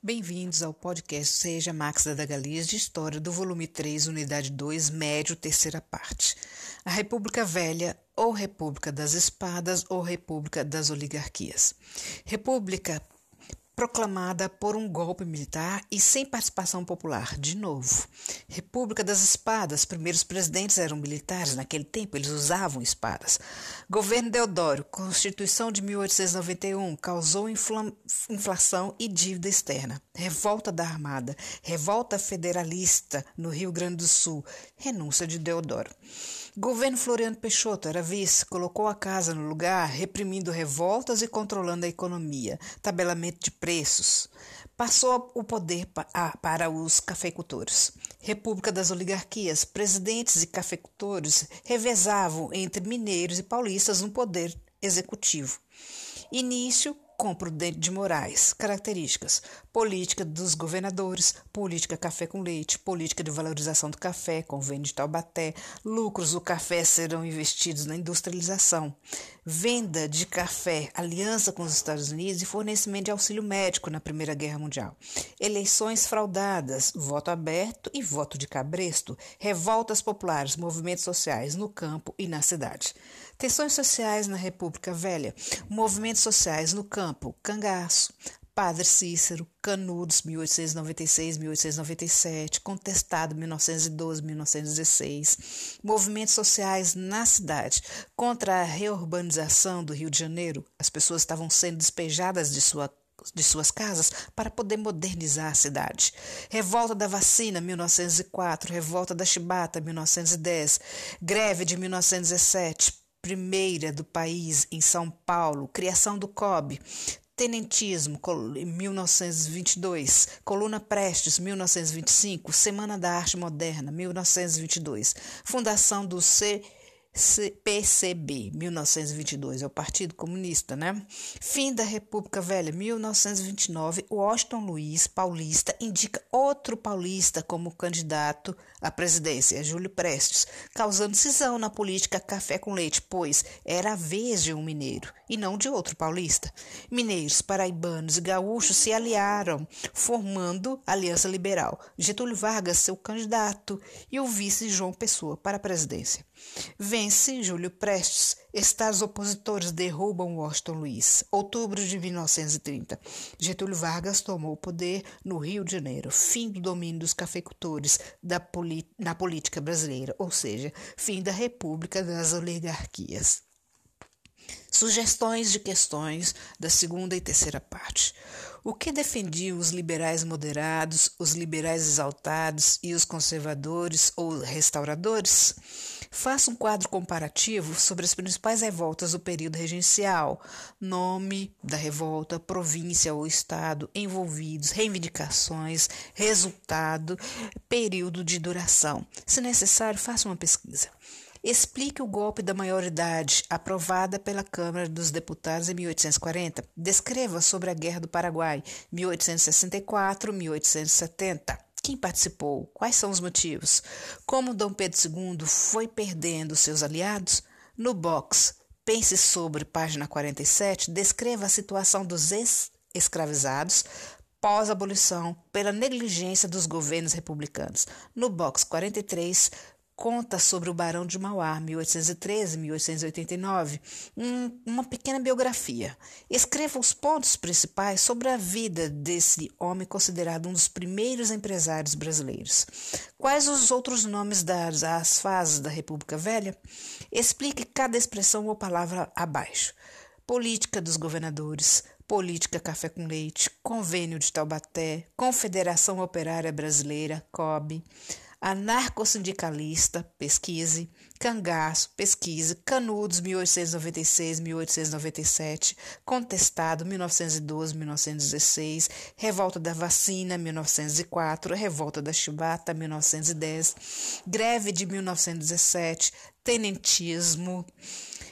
Bem-vindos ao podcast Seja Max da Galias de História do volume 3, unidade 2, médio, terceira parte. A República Velha ou República das Espadas ou República das Oligarquias. República proclamada por um golpe militar e sem participação popular, de novo. República das Espadas, primeiros presidentes eram militares, naquele tempo eles usavam espadas. Governo Deodoro, Constituição de 1891, causou infla inflação e dívida externa. Revolta da Armada, revolta federalista no Rio Grande do Sul, renúncia de Deodoro. Governo Floriano Peixoto era vice, colocou a casa no lugar, reprimindo revoltas e controlando a economia, tabelamento de preços. Passou o poder para os cafeicultores. República das Oligarquias, presidentes e cafeicultores revezavam entre mineiros e paulistas no poder executivo. Início com Prudente de Moraes. Características: política dos governadores, política café com leite, política de valorização do café, convênio de Taubaté, lucros do café serão investidos na industrialização, venda de café, aliança com os Estados Unidos e fornecimento de auxílio médico na Primeira Guerra Mundial. Eleições fraudadas, voto aberto e voto de cabresto, revoltas populares, movimentos sociais no campo e na cidade. Tensões sociais na República Velha, movimentos sociais no campo, cangaço, Padre Cícero, Canudos, 1896-1897, Contestado, 1912-1916, movimentos sociais na cidade contra a reurbanização do Rio de Janeiro. As pessoas estavam sendo despejadas de sua de suas casas para poder modernizar a cidade. Revolta da vacina, 1904, Revolta da chibata, 1910, Greve de 1917, primeira do país em São Paulo, criação do COB, Tenentismo, 1922, Coluna Prestes, 1925, Semana da Arte Moderna, 1922, Fundação do C PCB, 1922, é o Partido Comunista, né? Fim da República Velha, 1929, Washington Luiz, paulista, indica outro paulista como candidato à presidência, Júlio Prestes, causando cisão na política café com leite, pois era a vez de um mineiro e não de outro paulista. Mineiros, paraibanos e gaúchos se aliaram, formando Aliança Liberal. Getúlio Vargas, seu candidato, e o vice João Pessoa para a presidência. Vence Júlio Prestes. Estados opositores derrubam Washington Luiz. Outubro de 1930. Getúlio Vargas tomou o poder no Rio de Janeiro. Fim do domínio dos cafeicultores da na política brasileira, ou seja, fim da República das Oligarquias. Sugestões de questões da segunda e terceira parte. O que defendiam os liberais moderados, os liberais exaltados e os conservadores ou restauradores? Faça um quadro comparativo sobre as principais revoltas do período regencial, nome da revolta, província ou estado envolvidos, reivindicações, resultado, período de duração. Se necessário, faça uma pesquisa. Explique o golpe da maioridade aprovada pela Câmara dos Deputados em 1840. Descreva sobre a Guerra do Paraguai, 1864-1870. Quem participou? Quais são os motivos? Como Dom Pedro II foi perdendo seus aliados? No box, pense sobre página 47, descreva a situação dos ex-escravizados pós-abolição pela negligência dos governos republicanos. No box 43, conta sobre o Barão de Mauá, 1813-1889, um, uma pequena biografia. Escreva os pontos principais sobre a vida desse homem considerado um dos primeiros empresários brasileiros. Quais os outros nomes dados às fases da República Velha? Explique cada expressão ou palavra abaixo. Política dos governadores, Política Café com Leite, Convênio de Taubaté, Confederação Operária Brasileira, COB, Anarcossindicalista, pesquise, Cangaço, pesquise, Canudos, 1896-1897, Contestado, 1912-1916, Revolta da Vacina, 1904, Revolta da Chibata, 1910, Greve de 1917, Tenentismo,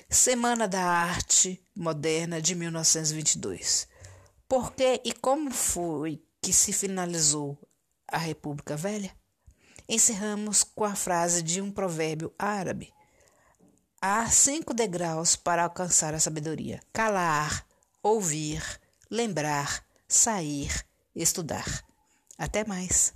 Semana da Arte Moderna de 1922. Por que e como foi que se finalizou a República Velha? Encerramos com a frase de um provérbio árabe: Há cinco degraus para alcançar a sabedoria: calar, ouvir, lembrar, sair estudar. Até mais!